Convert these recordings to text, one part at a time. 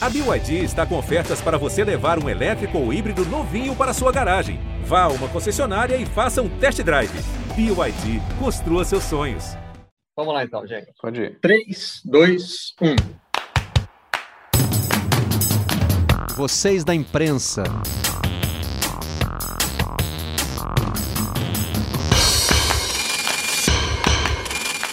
A BYD está com ofertas para você levar um elétrico ou híbrido novinho para sua garagem. Vá a uma concessionária e faça um test drive. BYD, construa seus sonhos. Vamos lá então, gente. Pode ir. 3, 2, 1. Vocês da imprensa.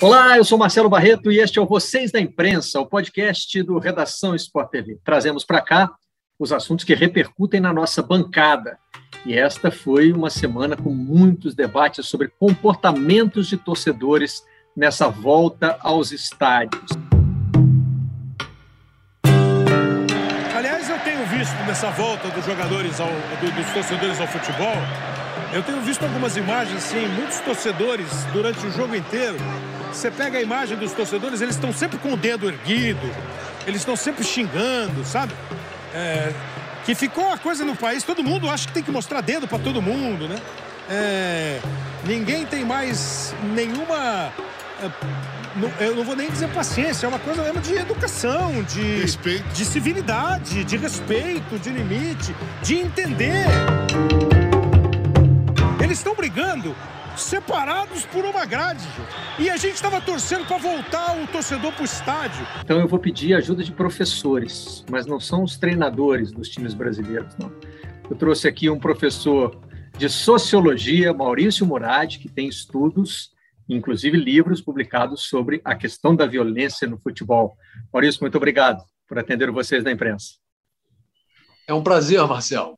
Olá, eu sou Marcelo Barreto e este é o Vocês da Imprensa, o podcast do Redação Sport TV. Trazemos para cá os assuntos que repercutem na nossa bancada. E esta foi uma semana com muitos debates sobre comportamentos de torcedores nessa volta aos estádios. Aliás, eu tenho visto nessa volta dos jogadores, ao, dos torcedores ao futebol, eu tenho visto algumas imagens, sim, muitos torcedores durante o jogo inteiro. Você pega a imagem dos torcedores, eles estão sempre com o dedo erguido, eles estão sempre xingando, sabe? É, que ficou a coisa no país, todo mundo acha que tem que mostrar dedo para todo mundo, né? É, ninguém tem mais nenhuma. É, eu não vou nem dizer paciência, é uma coisa mesmo de educação, de, respeito. de civilidade, de respeito, de limite, de entender. Eles estão brigando separados por uma grade. E a gente estava torcendo para voltar o torcedor para o estádio. Então eu vou pedir ajuda de professores, mas não são os treinadores dos times brasileiros, não. Eu trouxe aqui um professor de sociologia, Maurício Murad, que tem estudos, inclusive livros publicados sobre a questão da violência no futebol. Maurício, muito obrigado por atender vocês da imprensa. É um prazer, Marcelo.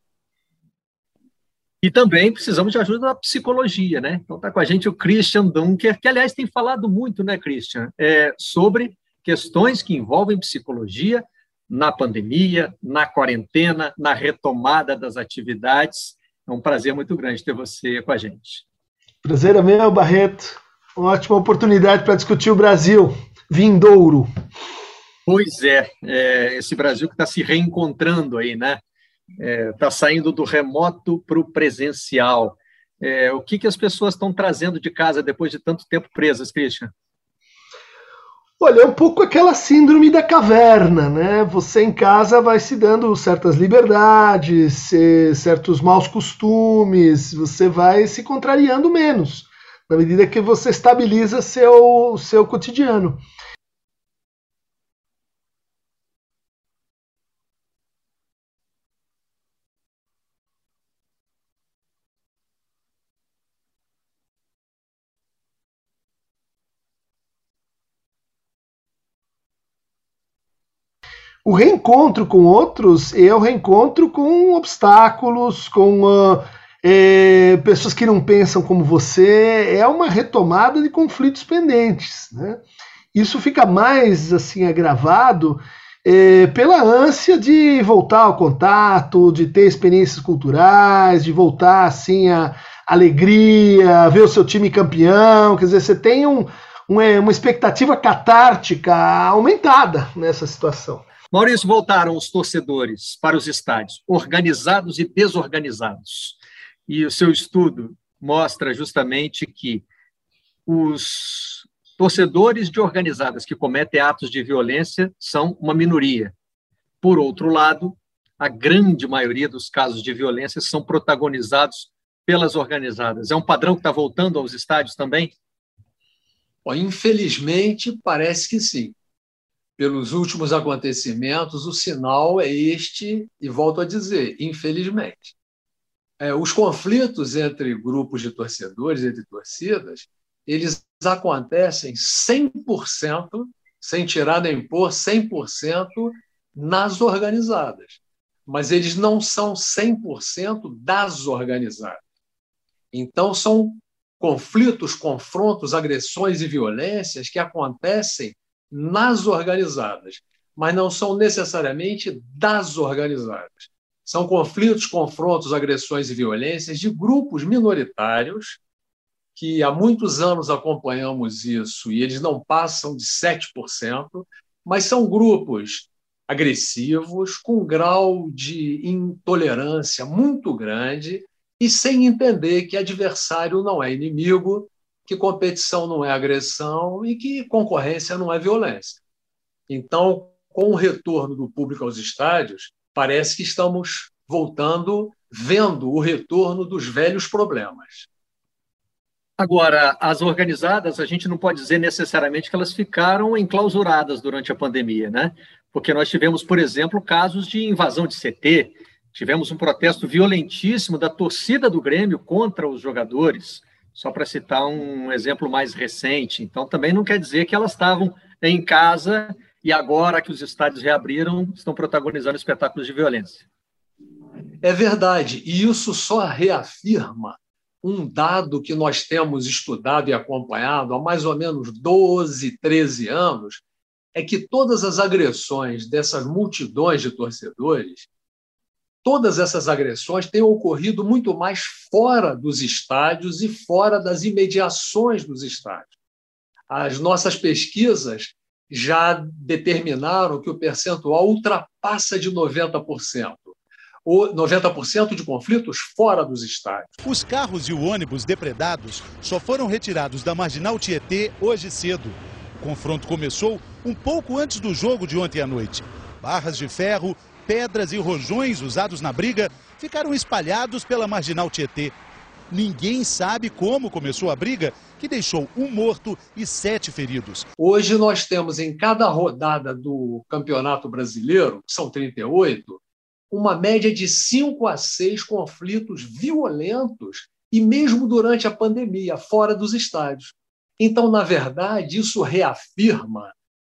E também precisamos de ajuda da psicologia, né? Então está com a gente o Christian Dunker, que aliás tem falado muito, né, Christian, é, sobre questões que envolvem psicologia na pandemia, na quarentena, na retomada das atividades. É um prazer muito grande ter você com a gente. Prazer é meu, Barreto. Uma ótima oportunidade para discutir o Brasil vindouro. Pois é, é esse Brasil que está se reencontrando aí, né? Está é, tá saindo do remoto para o presencial. É, o que, que as pessoas estão trazendo de casa depois de tanto tempo presas, Christian? Olha, é um pouco aquela síndrome da caverna, né? Você em casa vai se dando certas liberdades, certos maus costumes, você vai se contrariando menos, na medida que você estabiliza seu, seu cotidiano. O reencontro com outros é o reencontro com obstáculos, com uh, é, pessoas que não pensam como você, é uma retomada de conflitos pendentes. Né? Isso fica mais assim agravado é, pela ânsia de voltar ao contato, de ter experiências culturais, de voltar assim a alegria, ver o seu time campeão. Quer dizer, você tem um, uma, uma expectativa catártica aumentada nessa situação. Maurício, voltaram os torcedores para os estádios, organizados e desorganizados. E o seu estudo mostra justamente que os torcedores de organizadas que cometem atos de violência são uma minoria. Por outro lado, a grande maioria dos casos de violência são protagonizados pelas organizadas. É um padrão que está voltando aos estádios também? Infelizmente, parece que sim pelos últimos acontecimentos, o sinal é este, e volto a dizer, infelizmente. É, os conflitos entre grupos de torcedores, entre torcidas, eles acontecem 100%, sem tirar nem pôr, 100% nas organizadas. Mas eles não são 100% das organizadas. Então, são conflitos, confrontos, agressões e violências que acontecem nas organizadas, mas não são necessariamente das organizadas. São conflitos, confrontos, agressões e violências de grupos minoritários que há muitos anos acompanhamos isso e eles não passam de 7%, mas são grupos agressivos, com um grau de intolerância muito grande e sem entender que adversário não é inimigo, que competição não é agressão e que concorrência não é violência. Então, com o retorno do público aos estádios, parece que estamos voltando, vendo o retorno dos velhos problemas. Agora, as organizadas, a gente não pode dizer necessariamente que elas ficaram enclausuradas durante a pandemia, né? Porque nós tivemos, por exemplo, casos de invasão de CT, tivemos um protesto violentíssimo da torcida do Grêmio contra os jogadores, só para citar um exemplo mais recente. Então, também não quer dizer que elas estavam em casa e agora que os estádios reabriram, estão protagonizando espetáculos de violência. É verdade, e isso só reafirma um dado que nós temos estudado e acompanhado há mais ou menos 12, 13 anos, é que todas as agressões dessas multidões de torcedores, todas essas agressões têm ocorrido muito mais fora dos estádios e fora das imediações dos estádios. As nossas pesquisas já determinaram que o percentual ultrapassa de 90%. 90% de conflitos fora dos estádios. Os carros e o ônibus depredados só foram retirados da marginal Tietê hoje cedo. O confronto começou um pouco antes do jogo de ontem à noite. Barras de ferro, pedras e rojões usados na briga ficaram espalhados pela marginal Tietê. Ninguém sabe como começou a briga, que deixou um morto e sete feridos. Hoje nós temos em cada rodada do Campeonato Brasileiro, que são 38, uma média de cinco a seis conflitos violentos, e mesmo durante a pandemia, fora dos estádios. Então, na verdade, isso reafirma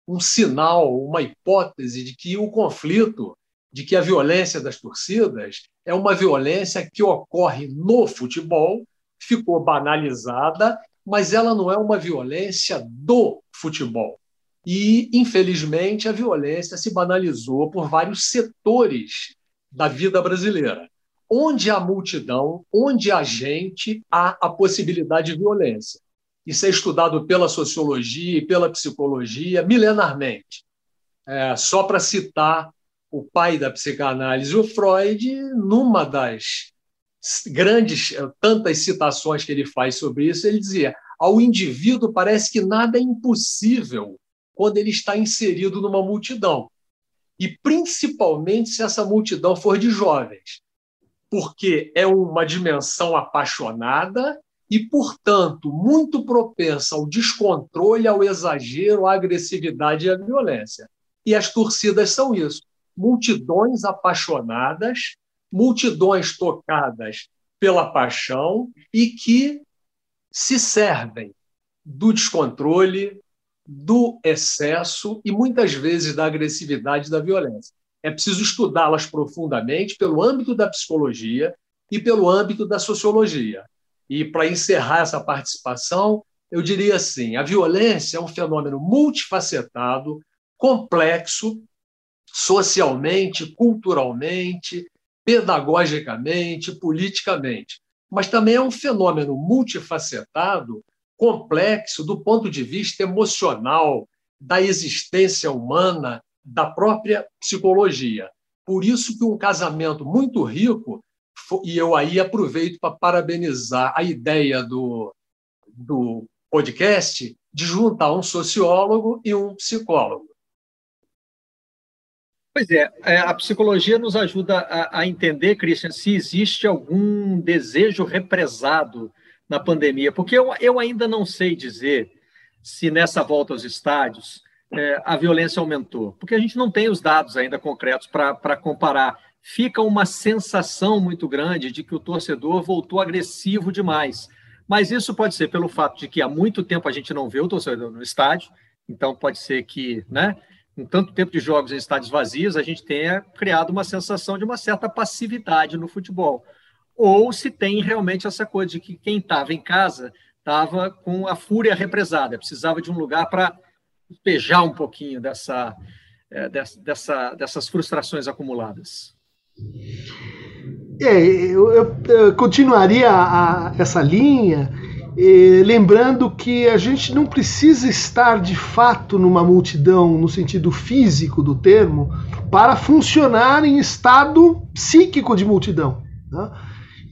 um sinal, uma hipótese de que o conflito, de que a violência das torcidas é uma violência que ocorre no futebol, ficou banalizada, mas ela não é uma violência do futebol. E, infelizmente, a violência se banalizou por vários setores da vida brasileira. Onde há multidão, onde há gente, há a possibilidade de violência. Isso é estudado pela sociologia e pela psicologia milenarmente. É, só para citar o pai da psicanálise, o Freud, numa das grandes, é, tantas citações que ele faz sobre isso, ele dizia: ao indivíduo parece que nada é impossível quando ele está inserido numa multidão e principalmente se essa multidão for de jovens, porque é uma dimensão apaixonada e, portanto, muito propensa ao descontrole, ao exagero, à agressividade e à violência. E as torcidas são isso: multidões apaixonadas, multidões tocadas pela paixão e que se servem do descontrole, do excesso e muitas vezes da agressividade e da violência. É preciso estudá-las profundamente pelo âmbito da psicologia e pelo âmbito da sociologia. E para encerrar essa participação, eu diria assim: a violência é um fenômeno multifacetado, complexo, socialmente, culturalmente, pedagogicamente, politicamente, mas também é um fenômeno multifacetado complexo do ponto de vista emocional, da existência humana, da própria psicologia. Por isso que um casamento muito rico, e eu aí aproveito para parabenizar a ideia do, do podcast de juntar um sociólogo e um psicólogo. Pois é, é a psicologia nos ajuda a, entender, Christian, se existe algum desejo represado na pandemia, porque eu, eu ainda não sei dizer se nessa volta aos estádios é, a violência aumentou, porque a gente não tem os dados ainda concretos para comparar. Fica uma sensação muito grande de que o torcedor voltou agressivo demais. Mas isso pode ser pelo fato de que há muito tempo a gente não vê o torcedor no estádio, então pode ser que, né, com tanto tempo de jogos em estádios vazios, a gente tenha criado uma sensação de uma certa passividade no futebol ou se tem realmente essa coisa de que quem estava em casa estava com a fúria represada, precisava de um lugar para despejar um pouquinho dessa, é, dessa, dessas frustrações acumuladas. É, eu, eu, eu continuaria a, essa linha, eh, lembrando que a gente não precisa estar de fato numa multidão, no sentido físico do termo, para funcionar em estado psíquico de multidão. Né?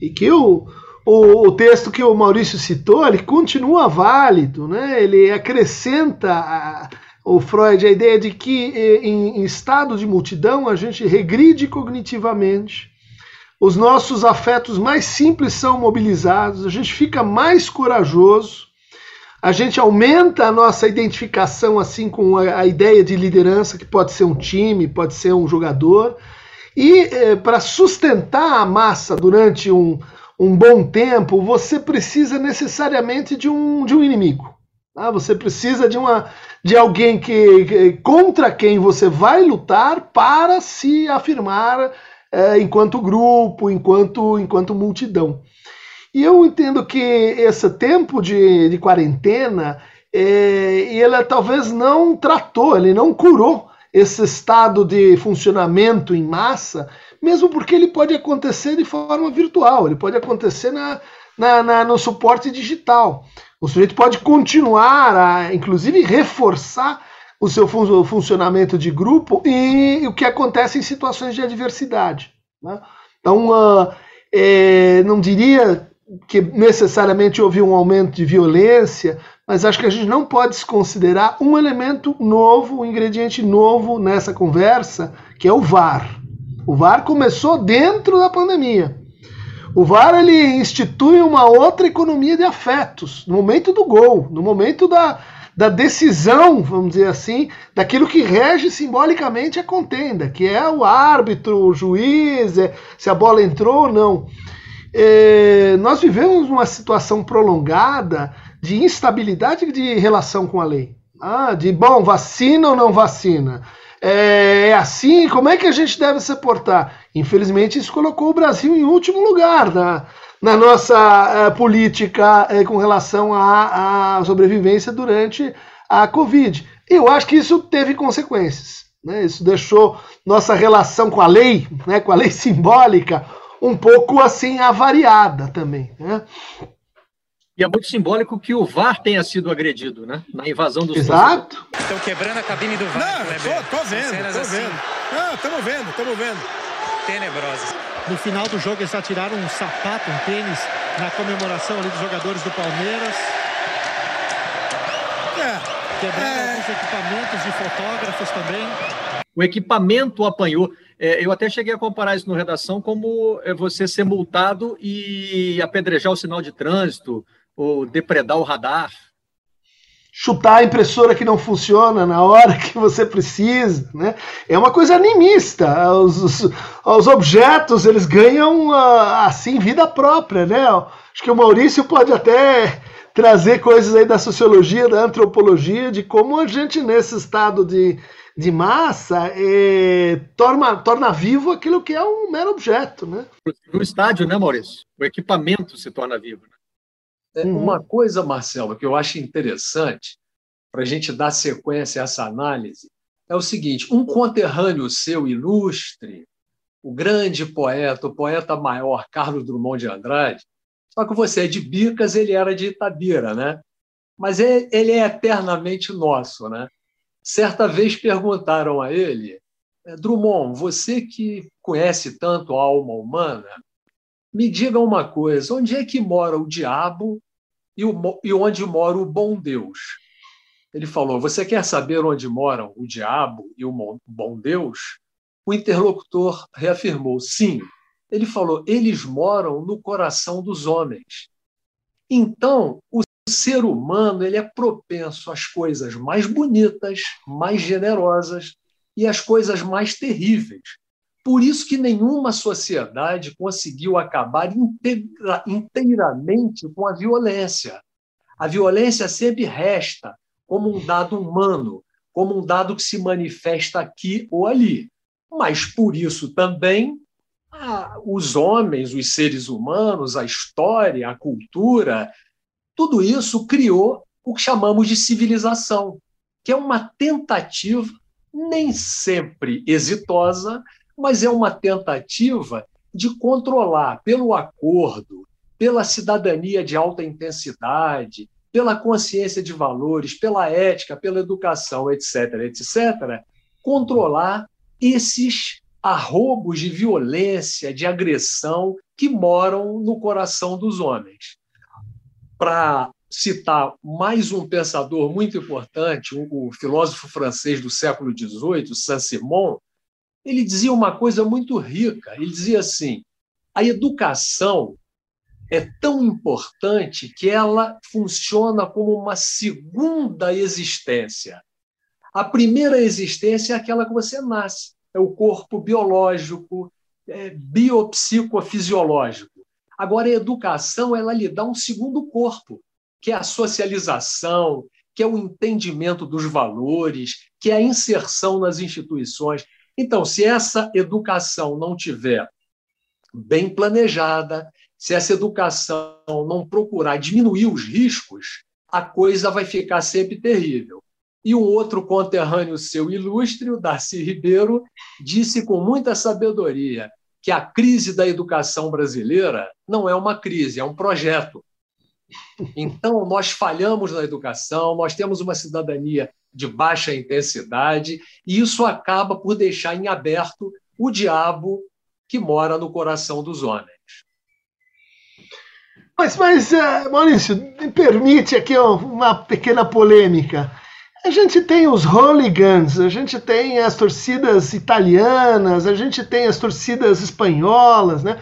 e que o, o, o, texto que o Maurício citou, ele continua válido, né? ele acrescenta a, o Freud a ideia de que em, em estado de multidão a gente regride cognitivamente, os nossos afetos mais simples são mobilizados, a gente fica mais corajoso, a gente aumenta a nossa identificação assim com a, a ideia de liderança, que pode ser um time, pode ser um jogador, e eh, para sustentar a massa durante um, um bom tempo, você precisa necessariamente de um, de um inimigo. Tá? Você precisa de, uma, de alguém que, que contra quem você vai lutar para se afirmar é, enquanto grupo, enquanto, enquanto multidão. E eu entendo que esse tempo de, de quarentena, é, ele talvez não tratou, ele não curou esse estado de funcionamento em massa, mesmo porque ele pode acontecer de forma virtual, ele pode acontecer na, na, na no suporte digital. O sujeito pode continuar a, inclusive, reforçar o seu fun funcionamento de grupo e o que acontece em situações de adversidade. Né? Então, uh, é, não diria que necessariamente houve um aumento de violência, mas acho que a gente não pode desconsiderar um elemento novo, um ingrediente novo nessa conversa, que é o VAR. O VAR começou dentro da pandemia. O VAR ele institui uma outra economia de afetos, no momento do gol, no momento da, da decisão, vamos dizer assim, daquilo que rege simbolicamente a contenda, que é o árbitro, o juiz, é, se a bola entrou ou não. É, nós vivemos uma situação prolongada de instabilidade de relação com a lei. Ah, de bom, vacina ou não vacina? É, é assim, como é que a gente deve se portar? Infelizmente, isso colocou o Brasil em último lugar na, na nossa uh, política uh, com relação à, à, sobrevivência durante a Covid. Eu acho que isso teve consequências. Né? Isso deixou nossa relação com a lei, né, com a lei simbólica, um pouco assim avariada também. Né? E é muito simbólico que o VAR tenha sido agredido, né? Na invasão dos Exato. Estão quebrando a cabine do VAR. Não, tô, tô vendo, tô assim. vendo. Não, estamos vendo, estamos vendo. Tenebrosas. No final do jogo, eles atiraram um sapato, um tênis, na comemoração ali dos jogadores do Palmeiras. É. Quebraram é. alguns equipamentos de fotógrafos também. O equipamento apanhou. É, eu até cheguei a comparar isso no redação como é, você ser multado e apedrejar o sinal de trânsito ou depredar o radar chutar a impressora que não funciona na hora que você precisa, né? É uma coisa animista. Os, os, os objetos eles ganham uh, assim vida própria, né? Acho que o Maurício pode até trazer coisas aí da sociologia, da antropologia, de como a gente nesse estado de, de massa é, torna, torna vivo aquilo que é um mero objeto, né? No estádio, né, Maurício? O equipamento se torna vivo. Né? É, uhum. Uma coisa, Marcelo, que eu acho interessante para a gente dar sequência a essa análise é o seguinte: um conterrâneo seu ilustre, o grande poeta, o poeta maior Carlos Drummond de Andrade, só que você é de Bicas, ele era de Itabira, né? Mas ele é eternamente nosso, né? Certa vez perguntaram a ele, é, Drummond, você que conhece tanto a alma humana, me diga uma coisa: onde é que mora o diabo e, o, e onde mora o bom Deus? Ele falou: Você quer saber onde moram o diabo e o bom Deus? O interlocutor reafirmou: Sim. Ele falou: Eles moram no coração dos homens. Então, o ser humano ele é propenso às coisas mais bonitas, mais generosas e às coisas mais terríveis. Por isso que nenhuma sociedade conseguiu acabar inteira, inteiramente com a violência. A violência sempre resta como um dado humano, como um dado que se manifesta aqui ou ali. Mas por isso também os homens, os seres humanos, a história, a cultura, tudo isso criou o que chamamos de civilização, que é uma tentativa nem sempre exitosa mas é uma tentativa de controlar pelo acordo, pela cidadania de alta intensidade, pela consciência de valores, pela ética, pela educação, etc., etc., controlar esses arrobos de violência, de agressão que moram no coração dos homens. Para citar mais um pensador muito importante, o filósofo francês do século XVIII, Saint-Simon, ele dizia uma coisa muito rica. Ele dizia assim: a educação é tão importante que ela funciona como uma segunda existência. A primeira existência é aquela que você nasce, é o corpo biológico, é biopsicofisiológico. Agora, a educação ela lhe dá um segundo corpo, que é a socialização, que é o entendimento dos valores, que é a inserção nas instituições. Então, se essa educação não tiver bem planejada, se essa educação não procurar diminuir os riscos, a coisa vai ficar sempre terrível. E um outro conterrâneo seu ilustre, o Darcy Ribeiro, disse com muita sabedoria que a crise da educação brasileira não é uma crise, é um projeto. Então, nós falhamos na educação, nós temos uma cidadania de baixa intensidade, e isso acaba por deixar em aberto o diabo que mora no coração dos homens. Mas, mas uh, Maurício, me permite aqui uma pequena polêmica. A gente tem os hooligans, a gente tem as torcidas italianas, a gente tem as torcidas espanholas, né?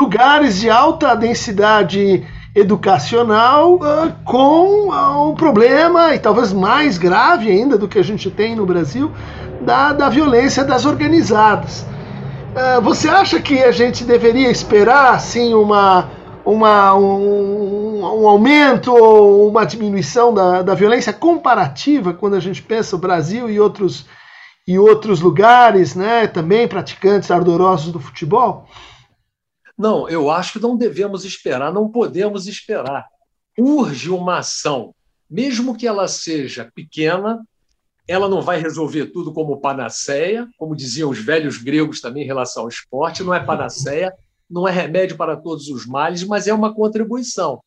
lugares de alta densidade educacional uh, com uh, um problema, e talvez mais grave ainda do que a gente tem no Brasil, da, da violência das organizadas. Uh, você acha que a gente deveria esperar assim uma, uma, um, um aumento ou uma diminuição da, da violência comparativa quando a gente pensa o Brasil e outros, e outros lugares, né, também praticantes ardorosos do futebol? Não, eu acho que não devemos esperar, não podemos esperar. Urge uma ação, mesmo que ela seja pequena, ela não vai resolver tudo como panaceia, como diziam os velhos gregos também em relação ao esporte, não é panaceia, não é remédio para todos os males, mas é uma contribuição.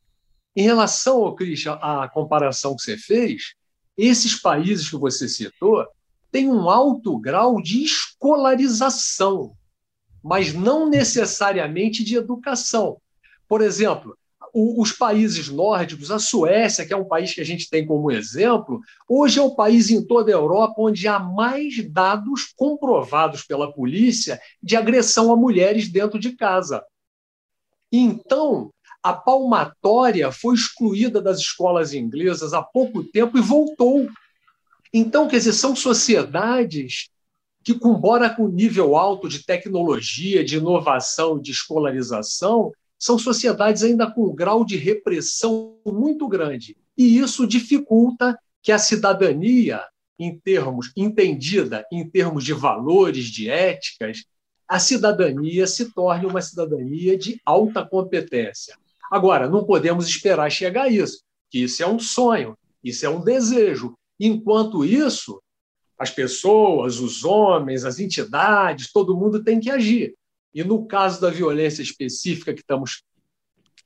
Em relação ao Christian, à comparação que você fez, esses países que você citou têm um alto grau de escolarização mas não necessariamente de educação. Por exemplo, os países nórdicos, a Suécia, que é um país que a gente tem como exemplo, hoje é o país em toda a Europa onde há mais dados comprovados pela polícia de agressão a mulheres dentro de casa. Então, a palmatória foi excluída das escolas inglesas há pouco tempo e voltou. Então, quer dizer, são sociedades que, embora com nível alto de tecnologia, de inovação, de escolarização, são sociedades ainda com um grau de repressão muito grande. E isso dificulta que a cidadania, em termos entendida em termos de valores, de éticas, a cidadania se torne uma cidadania de alta competência. Agora, não podemos esperar chegar a isso, que isso é um sonho, isso é um desejo. Enquanto isso, as pessoas, os homens, as entidades, todo mundo tem que agir. E no caso da violência específica que estamos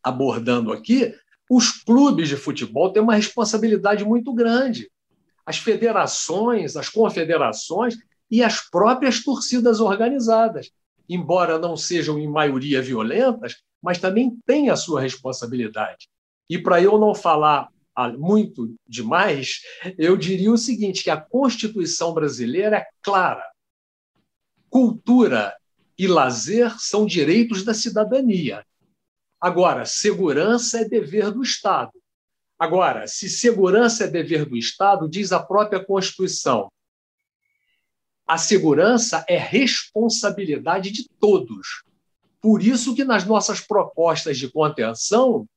abordando aqui, os clubes de futebol têm uma responsabilidade muito grande. As federações, as confederações e as próprias torcidas organizadas, embora não sejam em maioria violentas, mas também têm a sua responsabilidade. E para eu não falar muito demais, eu diria o seguinte: que a Constituição brasileira é clara. Cultura e lazer são direitos da cidadania. Agora, segurança é dever do Estado. Agora, se segurança é dever do Estado, diz a própria Constituição, a segurança é responsabilidade de todos. Por isso que nas nossas propostas de contenção,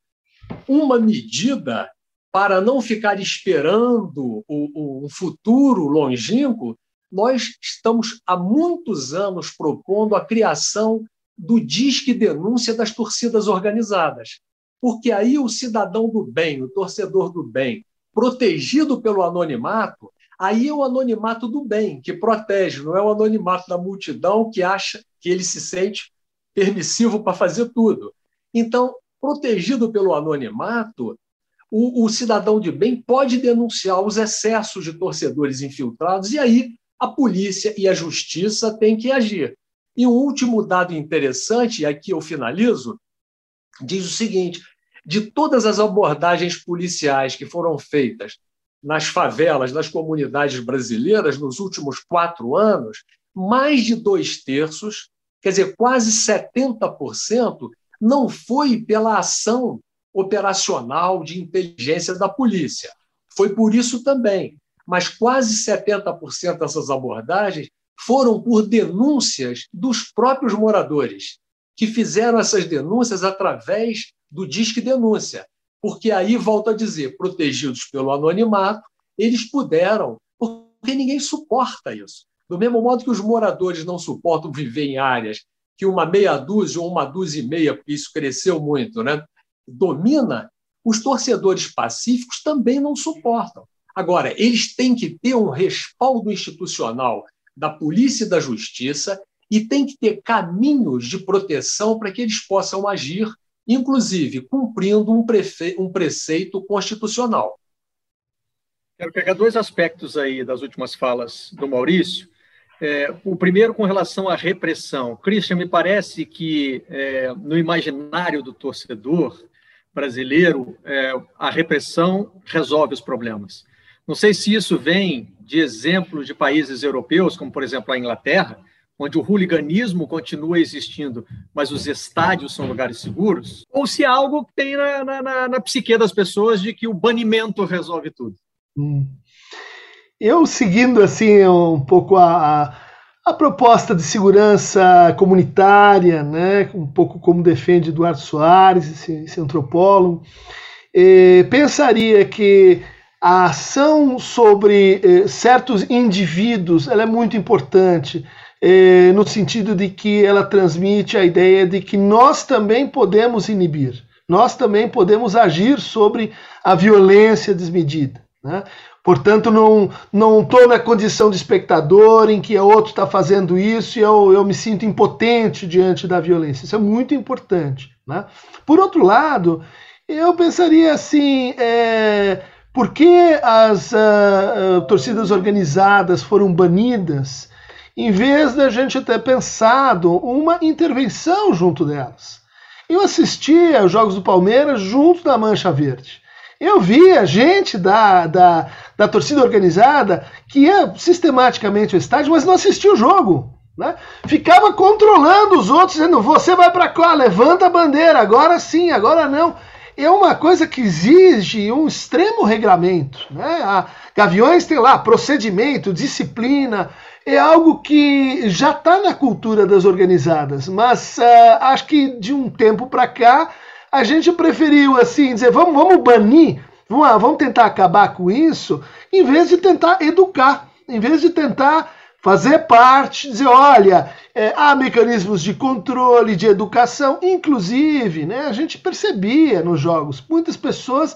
uma medida para não ficar esperando um futuro longínquo, nós estamos há muitos anos propondo a criação do Disque Denúncia das torcidas organizadas. Porque aí o cidadão do bem, o torcedor do bem, protegido pelo anonimato, aí é o anonimato do bem, que protege, não é o anonimato da multidão que acha que ele se sente permissivo para fazer tudo. Então, protegido pelo anonimato, o, o cidadão de bem pode denunciar os excessos de torcedores infiltrados, e aí a polícia e a justiça têm que agir. E um último dado interessante, e aqui eu finalizo, diz o seguinte: de todas as abordagens policiais que foram feitas nas favelas, nas comunidades brasileiras nos últimos quatro anos, mais de dois terços, quer dizer, quase 70%, não foi pela ação operacional de inteligência da polícia. Foi por isso também. Mas quase 70% dessas abordagens foram por denúncias dos próprios moradores, que fizeram essas denúncias através do Disque Denúncia. Porque aí, volto a dizer, protegidos pelo anonimato, eles puderam, porque ninguém suporta isso. Do mesmo modo que os moradores não suportam viver em áreas que uma meia dúzia ou uma dúzia e meia, porque isso cresceu muito, né, domina, os torcedores pacíficos também não suportam. Agora, eles têm que ter um respaldo institucional da polícia e da justiça e têm que ter caminhos de proteção para que eles possam agir, inclusive cumprindo um, prefe... um preceito constitucional. Quero pegar dois aspectos aí das últimas falas do Maurício. É, o primeiro com relação à repressão. Christian, me parece que é, no imaginário do torcedor brasileiro, é, a repressão resolve os problemas. Não sei se isso vem de exemplos de países europeus, como por exemplo a Inglaterra, onde o hooliganismo continua existindo, mas os estádios são lugares seguros, ou se algo que tem na, na, na psique das pessoas de que o banimento resolve tudo. Hum. Eu, seguindo assim um pouco a, a, proposta de segurança comunitária, né, um pouco como defende Eduardo Soares, esse, esse antropólogo, eh, pensaria que a ação sobre eh, certos indivíduos ela é muito importante, eh, no sentido de que ela transmite a ideia de que nós também podemos inibir, nós também podemos agir sobre a violência desmedida. Né? Portanto, não estou na condição de espectador em que o outro está fazendo isso e eu, eu me sinto impotente diante da violência. Isso é muito importante. Né? Por outro lado, eu pensaria assim: é, por que as uh, uh, torcidas organizadas foram banidas, em vez da gente ter pensado uma intervenção junto delas? Eu assisti aos Jogos do Palmeiras junto da Mancha Verde. Eu via gente da, da, da torcida organizada que ia sistematicamente ao estádio, mas não assistia o jogo. Né? Ficava controlando os outros, dizendo: você vai para cá, levanta a bandeira, agora sim, agora não é uma coisa que exige um extremo regramento. Né? A Gaviões tem lá procedimento, disciplina, é algo que já está na cultura das organizadas, mas uh, acho que de um tempo para cá a gente preferiu assim dizer vamos, vamos banir, vamos, vamos tentar acabar com isso, em vez de tentar educar, em vez de tentar fazer parte, dizer, olha, é, há mecanismos de controle, de educação, inclusive, né, a gente percebia nos jogos muitas pessoas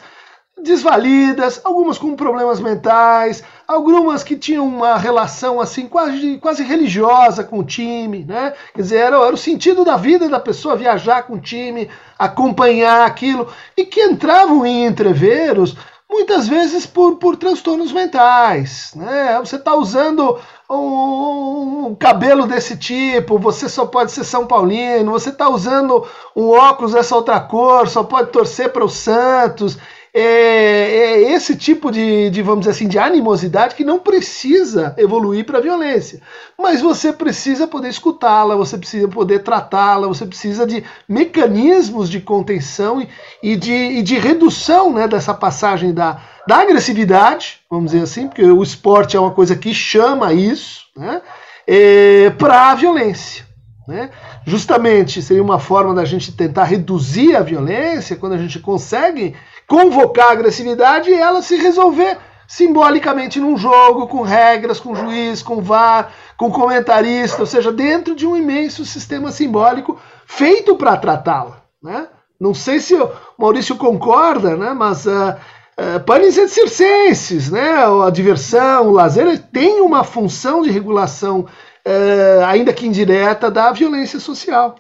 desvalidas, algumas com problemas mentais, algumas que tinham uma relação assim quase, quase religiosa com o time, né? Quer dizer, era, era o sentido da vida da pessoa viajar com o time, acompanhar aquilo, e que entravam em entreveros muitas vezes por, por transtornos mentais. Né? Você está usando um, um, cabelo desse tipo, você só pode ser São Paulino, você está usando um óculos dessa outra cor, só pode torcer para o Santos. É, é, esse tipo de, de, vamos dizer assim, de animosidade que não precisa evoluir para violência. Mas você precisa poder escutá-la, você precisa poder tratá-la, você precisa de mecanismos de contenção e, e, de, e de redução né, dessa passagem da, da agressividade, vamos dizer assim, porque o esporte é uma coisa que chama isso, né, é, para a violência. Né? Justamente seria uma forma da gente tentar reduzir a violência quando a gente consegue convocar a agressividade e ela se resolver simbolicamente num jogo, com regras, com juiz, com VAR, com comentarista, ou seja, dentro de um imenso sistema simbólico feito para tratá-la. Né? Não sei se o Maurício concorda, né? mas uh, uh, podem ser circenses, né? a diversão, o lazer tem uma função de regulação, uh, ainda que indireta, da violência social.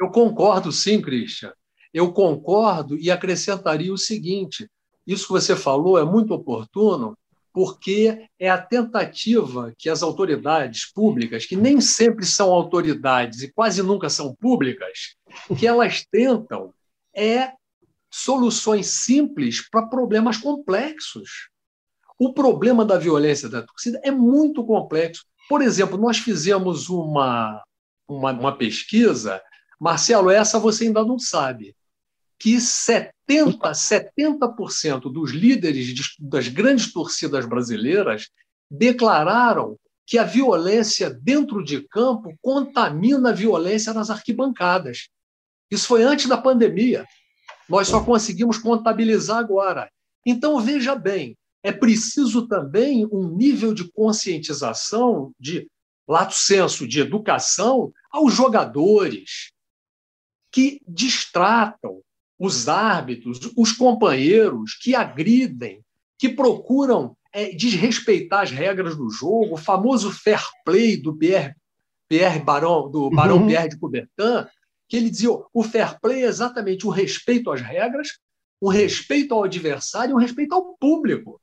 Eu concordo sim, Christian. Eu concordo e acrescentaria o seguinte: isso que você falou é muito oportuno, porque é a tentativa que as autoridades públicas, que nem sempre são autoridades e quase nunca são públicas, que elas tentam é soluções simples para problemas complexos. O problema da violência da torcida é muito complexo. Por exemplo, nós fizemos uma, uma, uma pesquisa, Marcelo, essa você ainda não sabe, que 70%, 70% dos líderes de, das grandes torcidas brasileiras declararam que a violência dentro de campo contamina a violência nas arquibancadas. Isso foi antes da pandemia. Nós só conseguimos contabilizar agora. Então, veja bem, é preciso também um nível de conscientização, de lato senso, de educação aos jogadores que distratam os árbitros, os companheiros, que agridem, que procuram é, desrespeitar as regras do jogo, o famoso fair play do Pierre, Pierre Barão, do Barão uhum. Pierre de Coubertin, que ele dizia o fair play é exatamente o respeito às regras, o respeito ao adversário e o respeito ao público.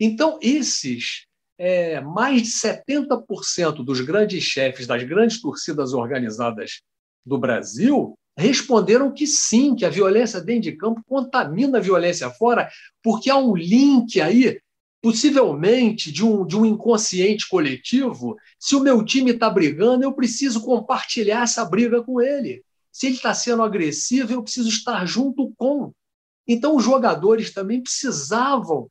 Então, esses é, mais de 70% dos grandes chefes das grandes torcidas organizadas do Brasil responderam que sim, que a violência dentro de campo contamina a violência fora, porque há um link aí possivelmente de um, de um inconsciente coletivo, se o meu time está brigando, eu preciso compartilhar essa briga com ele. Se ele está sendo agressivo, eu preciso estar junto com. Então, os jogadores também precisavam,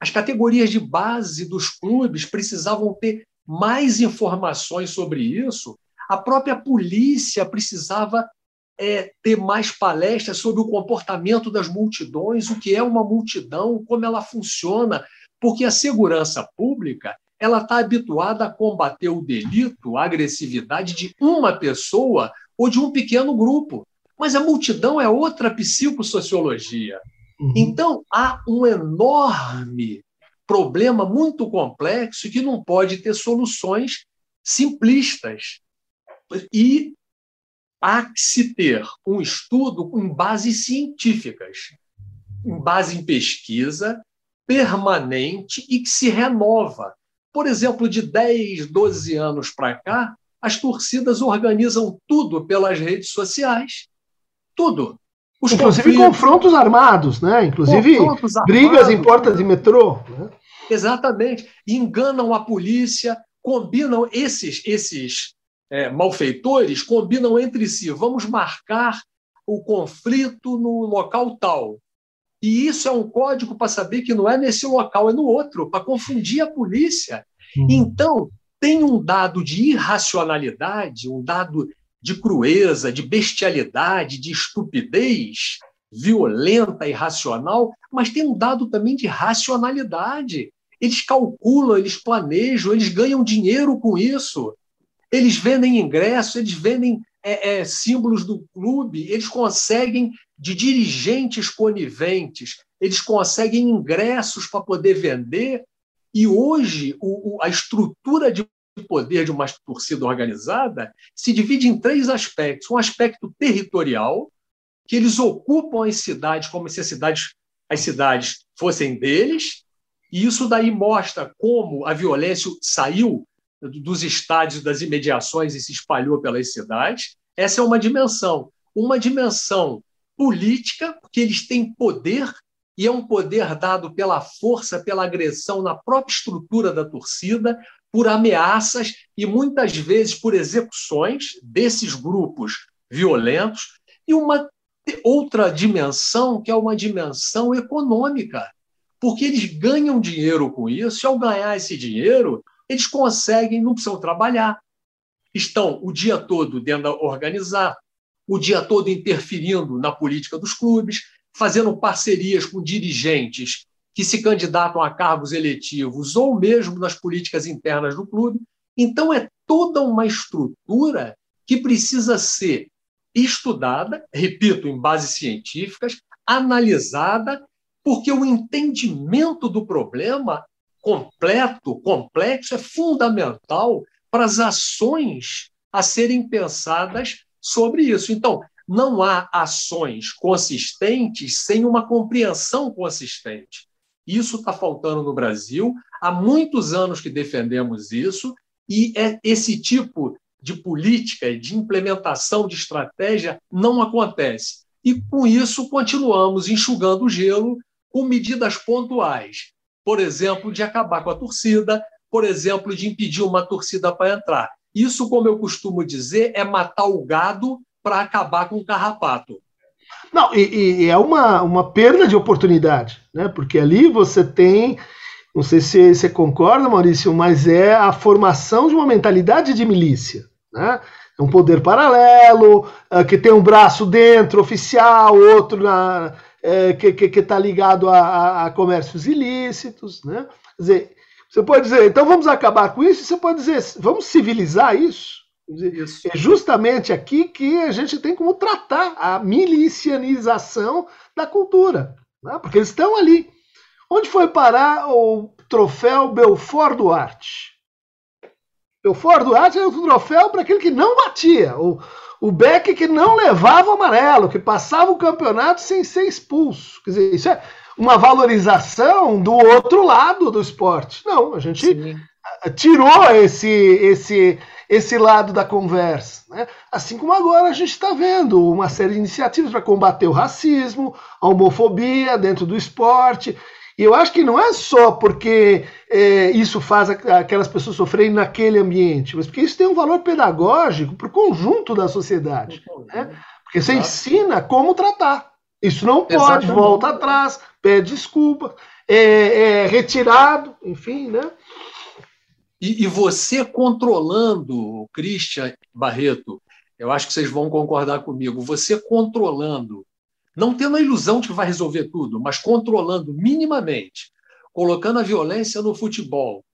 as categorias de base dos clubes precisavam ter mais informações sobre isso. A própria polícia precisava é, ter mais palestras sobre o comportamento das multidões, o que é uma multidão, como ela funciona, porque a segurança pública ela está habituada a combater o delito, a agressividade de uma pessoa ou de um pequeno grupo. Mas a multidão é outra psicossociologia. Uhum. Então, há um enorme problema muito complexo que não pode ter soluções simplistas. E há que se ter um estudo com bases científicas, em base em pesquisa, permanente e que se renova. Por exemplo, de 10, 12 anos para cá, as torcidas organizam tudo pelas redes sociais. Tudo. Os Inclusive conflitos, confrontos armados, né? Inclusive brigas em portas de metrô. Né? Exatamente. Enganam a polícia, combinam esses, esses é, malfeitores, combinam entre si. Vamos marcar o conflito no local tal. E isso é um código para saber que não é nesse local, é no outro, para confundir a polícia. Uhum. Então, tem um dado de irracionalidade, um dado de crueza, de bestialidade, de estupidez violenta e racional, mas tem um dado também de racionalidade. Eles calculam, eles planejam, eles ganham dinheiro com isso. Eles vendem ingressos, eles vendem é, é, símbolos do clube, eles conseguem de dirigentes coniventes, eles conseguem ingressos para poder vender, e hoje o, o, a estrutura de poder de uma torcida organizada se divide em três aspectos. Um aspecto territorial, que eles ocupam as cidades como se as cidades, as cidades fossem deles, e isso daí mostra como a violência saiu dos estádios, das imediações e se espalhou pelas cidades. Essa é uma dimensão. Uma dimensão política, porque eles têm poder, e é um poder dado pela força, pela agressão na própria estrutura da torcida, por ameaças e muitas vezes por execuções desses grupos violentos, e uma outra dimensão, que é uma dimensão econômica, porque eles ganham dinheiro com isso, e ao ganhar esse dinheiro, eles conseguem, não precisam trabalhar. Estão o dia todo dentro da organizar, o dia todo interferindo na política dos clubes, fazendo parcerias com dirigentes que se candidatam a cargos eletivos ou mesmo nas políticas internas do clube. Então, é toda uma estrutura que precisa ser estudada, repito, em bases científicas, analisada, porque o entendimento do problema completo, complexo, é fundamental para as ações a serem pensadas sobre isso. Então, não há ações consistentes sem uma compreensão consistente. Isso está faltando no Brasil. Há muitos anos que defendemos isso, e é esse tipo de política, de implementação de estratégia não acontece. E com isso continuamos enxugando o gelo com medidas pontuais. Por exemplo, de acabar com a torcida, por exemplo, de impedir uma torcida para entrar. Isso, como eu costumo dizer, é matar o gado para acabar com o carrapato. Não, e, e, é uma, uma perda de oportunidade, né? Porque ali você tem, não sei se você concorda, Maurício, mas é a formação de uma mentalidade de milícia, né? É um poder paralelo, uh, que tem um braço dentro, oficial, outro na, é, que está ligado a, a, a, comércios ilícitos, né? Quer dizer, você pode dizer, então vamos acabar com isso, você pode dizer, vamos civilizar isso. Isso. É justamente aqui que a gente tem como tratar a milicianização da cultura, né? porque eles estão ali. Onde foi parar o troféu Belfort Duarte? Belfort Duarte é o troféu para aquele que não batia, o, o Beck que não levava o amarelo, que passava o campeonato sem ser expulso. Quer dizer, isso é uma valorização do outro lado do esporte. Não, a gente Sim. tirou esse, esse esse lado da conversa. Né? Assim como agora a gente está vendo uma série de iniciativas para combater o racismo, a homofobia dentro do esporte. E eu acho que não é só porque é, isso faz aquelas pessoas sofrerem naquele ambiente, mas porque isso tem um valor pedagógico para o conjunto da sociedade. Né? Porque você ensina como tratar. Isso não pode, Exatamente. volta atrás, pede desculpa, é, é retirado, enfim, né? E, e você controlando, Christian Barreto, eu acho que vocês vão concordar comigo, você controlando, não tendo a ilusão de que vai resolver tudo, mas controlando minimamente, colocando a violência no futebol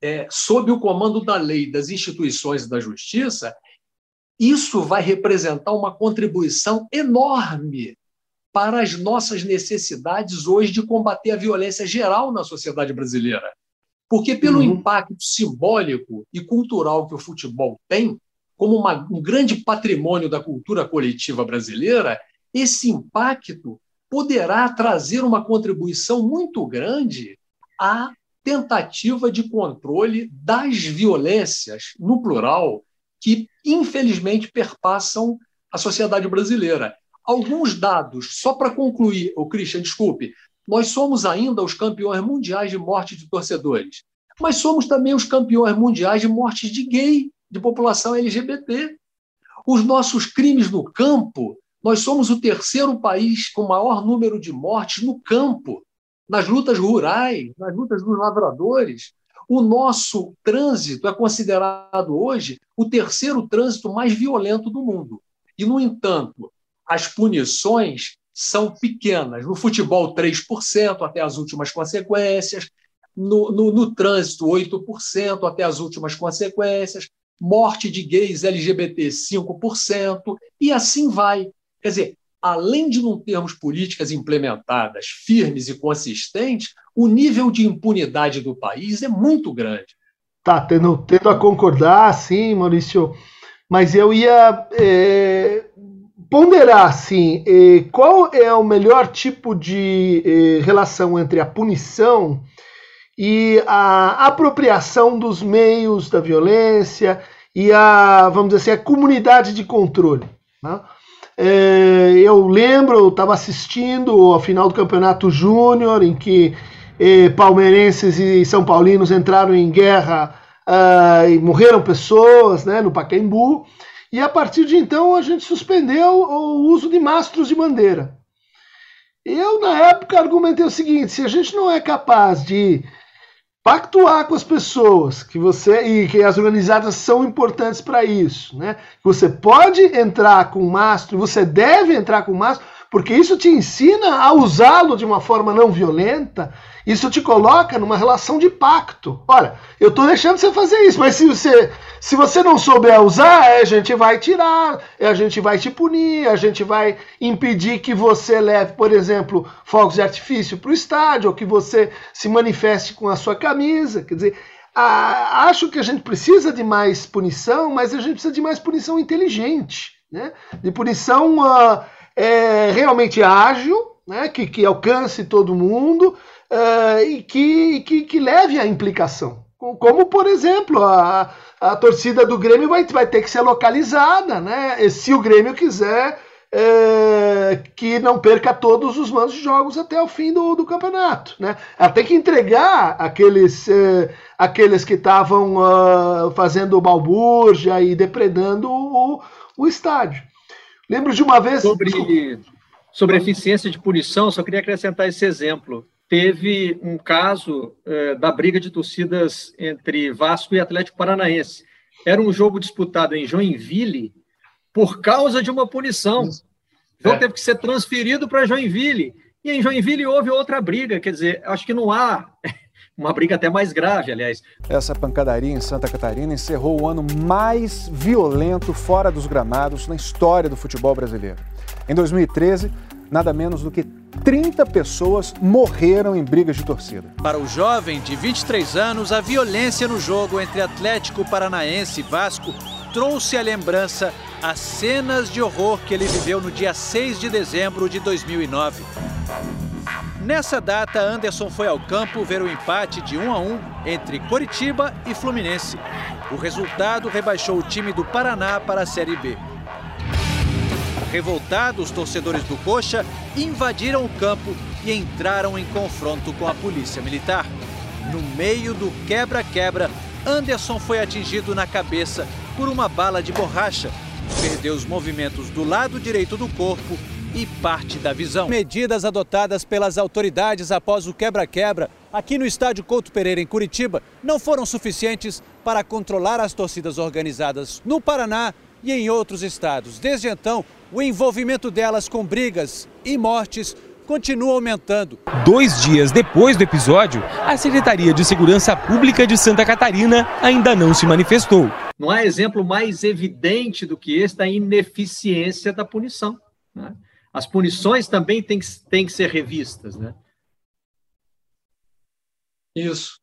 é, sob o comando da lei, das instituições e da justiça, isso vai representar uma contribuição enorme para as nossas necessidades hoje de combater a violência geral na sociedade brasileira. Porque, pelo uhum. impacto simbólico e cultural que o futebol tem, como uma, um grande patrimônio da cultura coletiva brasileira, esse impacto poderá trazer uma contribuição muito grande à tentativa de controle das violências, no plural, que infelizmente perpassam a sociedade brasileira. Alguns dados, só para concluir, o Christian, desculpe, nós somos ainda os campeões mundiais de morte de torcedores, mas somos também os campeões mundiais de mortes de gay, de população LGBT. Os nossos crimes no campo, nós somos o terceiro país com maior número de mortes no campo, nas lutas rurais, nas lutas dos lavradores. O nosso trânsito é considerado hoje o terceiro trânsito mais violento do mundo. E, no entanto, as punições são pequenas. No futebol, 3% até as últimas consequências. No, no, no trânsito, 8% até as últimas consequências. Morte de gays LGBT, 5%. E assim vai. Quer dizer, além de não termos políticas implementadas firmes e consistentes, o nível de impunidade do país é muito grande. Tá, tendo, tendo a concordar, sim, Maurício, mas eu ia é, ponderar assim, eh, qual é o melhor tipo de eh, relação entre a punição e a apropriação dos meios da violência e a, vamos dizer assim, a comunidade de controle. Né? É, eu lembro, eu estava assistindo ao final do Campeonato Júnior, em que eh, palmeirenses e são paulinos entraram em guerra uh, e morreram pessoas né, no Pacaembu, e a partir de então a gente suspendeu o uso de mastros de bandeira. Eu, na época, argumentei o seguinte: se a gente não é capaz de pactuar com as pessoas que você e que as organizadas são importantes para isso, né? Você pode entrar com mastro, você deve entrar com mastro, porque isso te ensina a usá-lo de uma forma não violenta isso te coloca numa relação de pacto. Olha, eu estou deixando você fazer isso, mas se você, se você não souber usar, a gente vai tirar, a gente vai te punir, a gente vai impedir que você leve, por exemplo, fogos de artifício para o estádio, ou que você se manifeste com a sua camisa. Quer dizer, a, acho que a gente precisa de mais punição, mas a gente precisa de mais punição inteligente, né? de punição uh, é, realmente ágil, né? que, que alcance todo mundo uh, e que, que, que, leve à implicação. Como, por exemplo, a, a torcida do Grêmio vai, vai ter que ser localizada, né? Se o Grêmio quiser é, que não perca todos os mandos de jogos até o fim do, do campeonato. Né? Ela tem que entregar aqueles, é, aqueles que estavam uh, fazendo balbúrdia e depredando o, o estádio. Lembro de uma vez. Sobre, sobre eficiência de punição, só queria acrescentar esse exemplo. Teve um caso é, da briga de torcidas entre Vasco e Atlético Paranaense. Era um jogo disputado em Joinville por causa de uma punição. O jogo é. teve que ser transferido para Joinville. E em Joinville houve outra briga. Quer dizer, acho que não há uma briga até mais grave, aliás. Essa pancadaria em Santa Catarina encerrou o ano mais violento fora dos gramados na história do futebol brasileiro. Em 2013, nada menos do que 30 pessoas morreram em brigas de torcida. Para o jovem de 23 anos, a violência no jogo entre Atlético Paranaense e Vasco trouxe à lembrança as cenas de horror que ele viveu no dia 6 de dezembro de 2009. Nessa data, Anderson foi ao campo ver o empate de 1 a 1 entre Coritiba e Fluminense. O resultado rebaixou o time do Paraná para a Série B. Revoltados, os torcedores do Coxa invadiram o campo e entraram em confronto com a polícia militar. No meio do quebra-quebra, Anderson foi atingido na cabeça por uma bala de borracha. Perdeu os movimentos do lado direito do corpo e parte da visão. Medidas adotadas pelas autoridades após o quebra-quebra aqui no estádio Couto Pereira, em Curitiba, não foram suficientes para controlar as torcidas organizadas no Paraná e em outros estados. Desde então, o envolvimento delas com brigas e mortes continua aumentando. Dois dias depois do episódio, a Secretaria de Segurança Pública de Santa Catarina ainda não se manifestou. Não há exemplo mais evidente do que esse da ineficiência da punição. Né? As punições também têm que, têm que ser revistas. Né? Isso.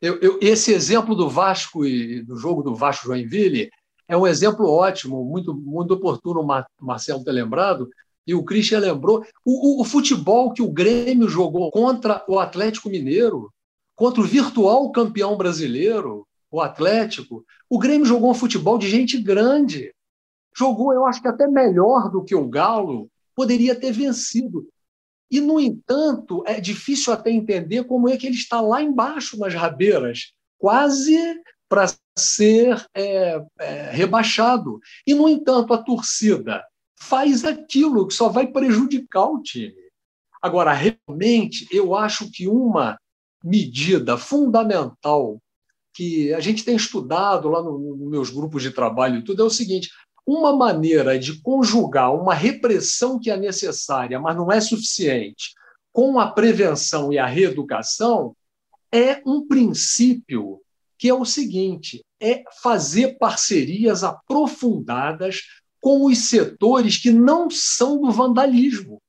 Eu, eu, esse exemplo do Vasco e do jogo do Vasco Joinville é um exemplo ótimo, muito, muito oportuno, o Marcelo ter lembrado, e o Christian lembrou, o, o, o, futebol que o Grêmio jogou contra o Atlético Mineiro, contra o virtual campeão brasileiro, o Atlético, o Grêmio jogou um futebol de gente grande. Jogou, eu acho que até melhor do que o Galo, poderia ter vencido. E, no entanto, é difícil até entender como é que ele está lá embaixo nas rabeiras, quase para ser é, é, rebaixado. E, no entanto, a torcida faz aquilo que só vai prejudicar o time. Agora, realmente, eu acho que uma medida fundamental que a gente tem estudado lá nos no meus grupos de trabalho e tudo é o seguinte: uma maneira de conjugar uma repressão que é necessária, mas não é suficiente, com a prevenção e a reeducação, é um princípio que é o seguinte: é fazer parcerias aprofundadas com os setores que não são do vandalismo.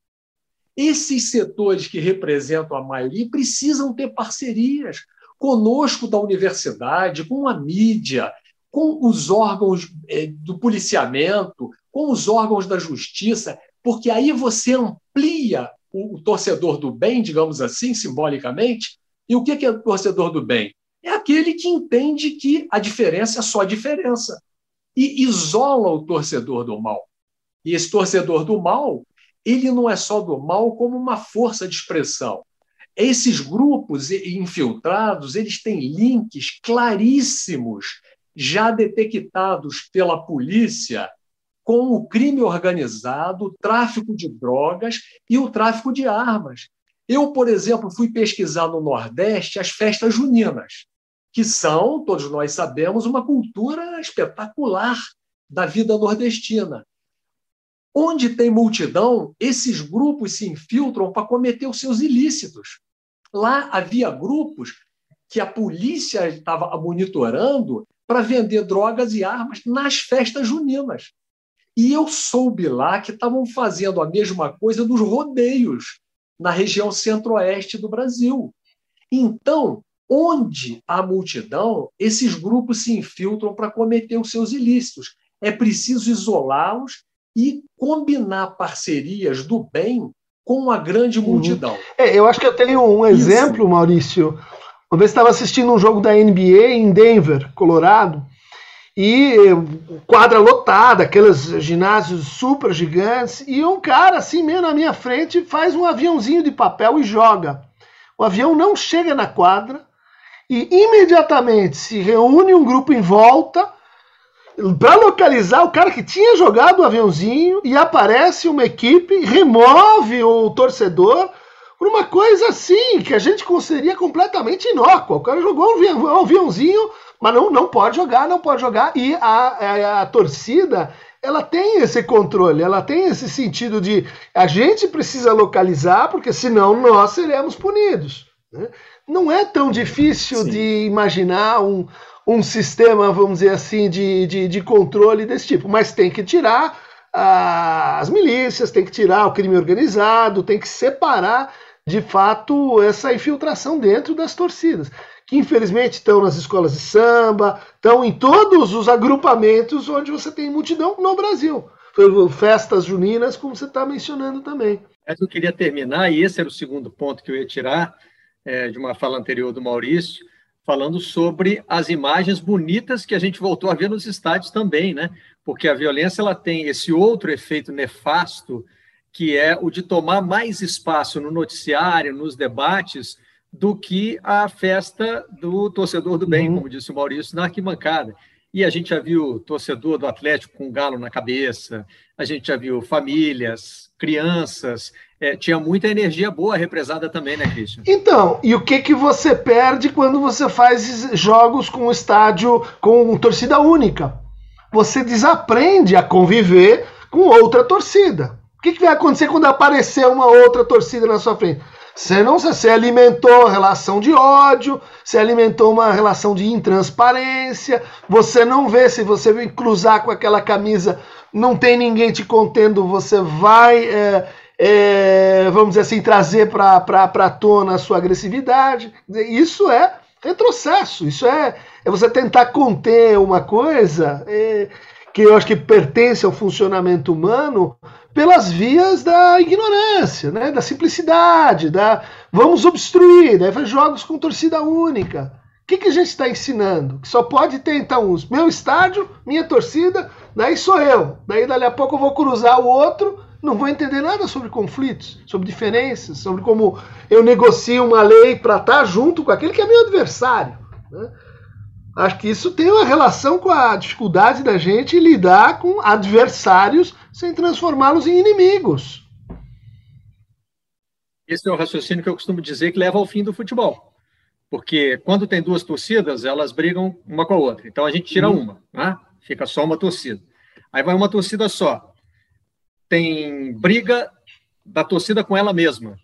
Esses setores que representam a maioria precisam ter parcerias conosco da universidade, com a mídia, com os órgãos é, do policiamento, com os órgãos da justiça, porque aí você amplia o, torcedor do bem, digamos assim, simbolicamente. E o que é o torcedor do bem? É aquele que entende que a diferença é só diferença e isola o torcedor do mal. E esse torcedor do mal, ele não é só do mal como uma força de expressão. Esses grupos infiltrados, eles têm links claríssimos, já detectados pela polícia, com o crime organizado, o tráfico de drogas e o tráfico de armas. Eu, por exemplo, fui pesquisar no Nordeste as festas juninas que são, todos nós sabemos, uma cultura espetacular da vida nordestina. Onde tem multidão, esses grupos se infiltram para cometer os seus ilícitos. Lá havia grupos que a polícia estava monitorando para vender drogas e armas nas festas juninas. E eu soube lá que estavam fazendo a mesma coisa nos rodeios na região centro-oeste do Brasil. Então, onde há multidão, esses grupos se infiltram para cometer os seus ilícitos. É preciso isolá-los e combinar parcerias do bem com a grande uhum. multidão. É, eu acho que eu tenho um exemplo, Isso. Maurício. Uma vez estava assistindo um jogo da NBA em Denver, Colorado, e quadra lotada, aqueles ginásios super gigantes, e um cara assim meio na minha frente faz um aviãozinho de papel e joga. O avião não chega na quadra e imediatamente se reúne um grupo em volta para localizar o cara que tinha jogado o aviãozinho e aparece uma equipe, remove o torcedor por uma coisa assim que a gente consideraria completamente inócua. O cara jogou um aviãozinho mas não, não pode jogar, não pode jogar. E a, a, a torcida ela tem esse controle, ela tem esse sentido de a gente precisa localizar, porque senão nós seremos punidos. Né? Não é tão difícil Sim. de imaginar um, um sistema, vamos dizer assim, de, de, de controle desse tipo, mas tem que tirar as milícias, tem que tirar o crime organizado, tem que separar de fato essa infiltração dentro das torcidas que infelizmente estão nas escolas de samba, estão em todos os agrupamentos onde você tem multidão no Brasil. Festas juninas, como você está mencionando também. Eu queria terminar, e esse era o segundo ponto que eu ia tirar é, de uma fala anterior do Maurício, falando sobre as imagens bonitas que a gente voltou a ver nos estádios também, né? Porque a violência ela tem esse outro efeito nefasto, que é o de tomar mais espaço no noticiário, nos debates, do que a festa do torcedor do bem, uhum. como disse o Maurício, na arquibancada. E a gente já viu torcedor do Atlético com um galo na cabeça, a gente já viu famílias, crianças, é, tinha muita energia boa represada também, né, Christian? Então, e o que, que você perde quando você faz jogos com estádio com torcida única? Você desaprende a conviver com outra torcida. O que, que vai acontecer quando aparecer uma outra torcida na sua frente? Você não você alimentou relação de ódio, você alimentou uma relação de intransparência, você não vê se você vem cruzar com aquela camisa, não tem ninguém te contendo, você vai, é, é, vamos dizer assim, trazer para a tona a sua agressividade. Isso é retrocesso, isso é, é você tentar conter uma coisa é, que eu acho que pertence ao funcionamento humano pelas vias da ignorância, né? da simplicidade, da vamos obstruir, né? jogos com torcida única. O que, que a gente está ensinando? Que só pode ter então os meu estádio, minha torcida, daí sou eu. Daí dali a pouco eu vou cruzar o outro, não vou entender nada sobre conflitos, sobre diferenças, sobre como eu negocio uma lei para estar tá junto com aquele que é meu adversário. Né? Acho que isso tem uma relação com a dificuldade da gente lidar com adversários sem transformá-los em inimigos. Esse é o raciocínio que eu costumo dizer que leva ao fim do futebol. Porque quando tem duas torcidas, elas brigam uma com a outra. Então a gente tira uhum. uma, né? fica só uma torcida. Aí vai uma torcida só. Tem briga da torcida com ela mesma.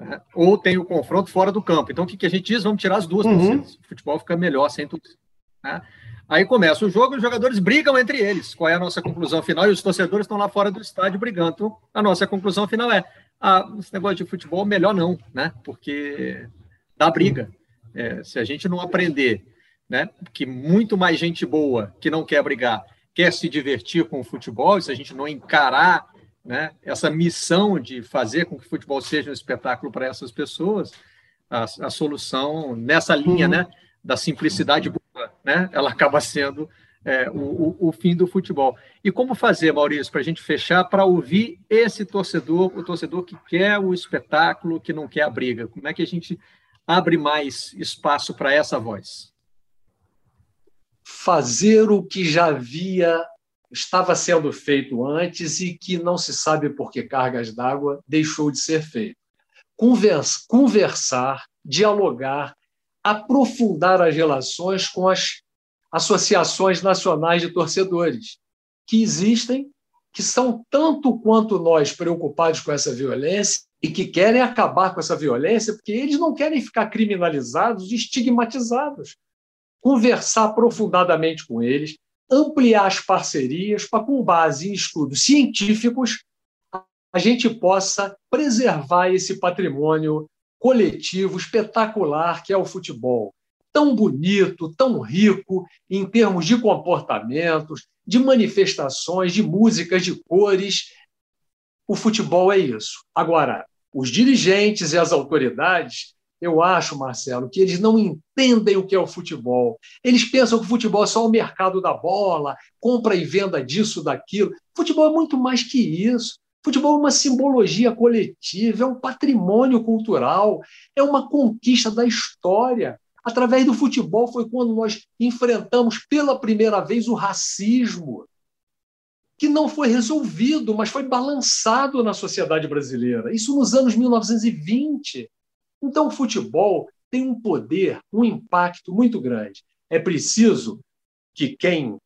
Né? Ou tem o confronto fora do campo. Então o que, que a gente diz? Vamos tirar as duas uhum. torcidas. O futebol fica melhor sem torcida. Né? Aí começa o jogo, os jogadores brigam entre eles. Qual é a nossa conclusão final? E os torcedores estão lá fora do estádio brigando. Então, a nossa conclusão final é: ah, esse negócio de futebol, melhor não, né? Porque dá briga. É, se a gente não aprender né, que muito mais gente boa que não quer brigar quer se divertir com o futebol, e se a gente não encarar né, essa missão de fazer com que o futebol seja um espetáculo para essas pessoas, a, a solução nessa linha uhum. né, da simplicidade né? Ela acaba sendo é, o, o, fim do futebol. E como fazer, Maurício, para a gente fechar, para ouvir esse torcedor, o torcedor que quer o espetáculo, que não quer a briga? Como é que a gente abre mais espaço para essa voz? Fazer o que já havia estava sendo feito antes e que não se sabe por que cargas d'água deixou de ser feito. Conversar, dialogar, aprofundar as relações com as associações nacionais de torcedores, que existem, que são tanto quanto nós preocupados com essa violência e que querem acabar com essa violência, porque eles não querem ficar criminalizados, estigmatizados. Conversar aprofundadamente com eles, ampliar as parcerias para, com base em estudos científicos, a gente possa preservar esse patrimônio coletivo espetacular que é o futebol. Tão bonito, tão rico em termos de comportamentos, de manifestações, de músicas, de cores. O futebol é isso. Agora, os dirigentes e as autoridades eu acho, Marcelo, que eles não entendem o que é o futebol. Eles pensam que o futebol é só o mercado da bola, compra e venda disso, daquilo. Futebol é muito mais que isso. Futebol é uma simbologia coletiva, é um patrimônio cultural, é uma conquista da história. Através do futebol foi quando nós enfrentamos pela primeira vez o racismo, que não foi resolvido, mas foi balançado na sociedade brasileira. Isso nos anos 1920. Então, o futebol tem um poder, um impacto muito grande. É preciso que quem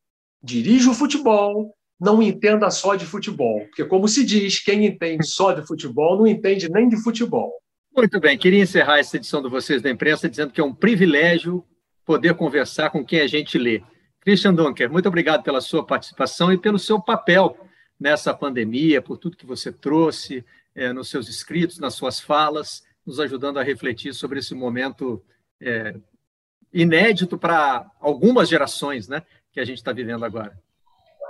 dirige o futebol não entenda só de futebol, porque, como se diz, quem entende só de futebol não entende nem de futebol. Muito bem, queria encerrar essa edição de Vocês da Imprensa dizendo que é um privilégio poder conversar com quem a gente lê. Christian Dunker, muito obrigado pela sua participação e pelo seu papel nessa pandemia, por tudo que você trouxe é, nos seus escritos, nas suas falas, nos ajudando a refletir sobre esse momento é, inédito para algumas gerações né, que a gente está vivendo agora.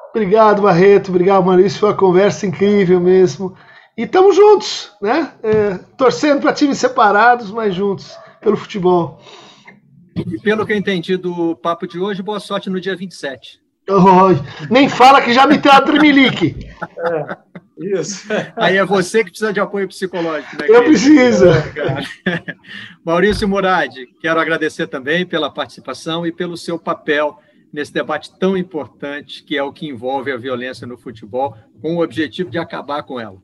Obrigado, Barreto. Obrigado, Maurício. Foi uma conversa incrível mesmo. E estamos juntos, né? É, torcendo para times separados, mas juntos pelo futebol. E pelo que eu entendi do papo de hoje, boa sorte no dia 27. Oh, nem fala que já me tem a tremelique. É, isso. Aí é você que precisa de apoio psicológico, né? Eu preciso. Maurício Murad, quero agradecer também pela participação e pelo seu papel nesse debate tão importante que é o que envolve a violência no futebol, com o objetivo de acabar com ela.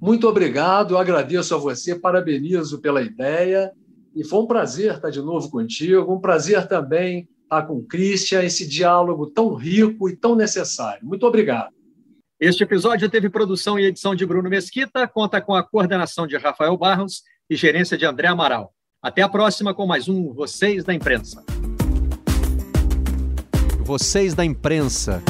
Muito obrigado, agradeço a você, parabenizo pela ideia e foi um prazer estar de novo contigo, um prazer também estar com o Christian, esse diálogo tão rico e tão necessário. Muito obrigado. Este episódio teve produção e edição de Bruno Mesquita, conta com a coordenação de Rafael Barros e gerência de André Amaral. Até a próxima com mais um Vocês da Imprensa. Vocês da Imprensa.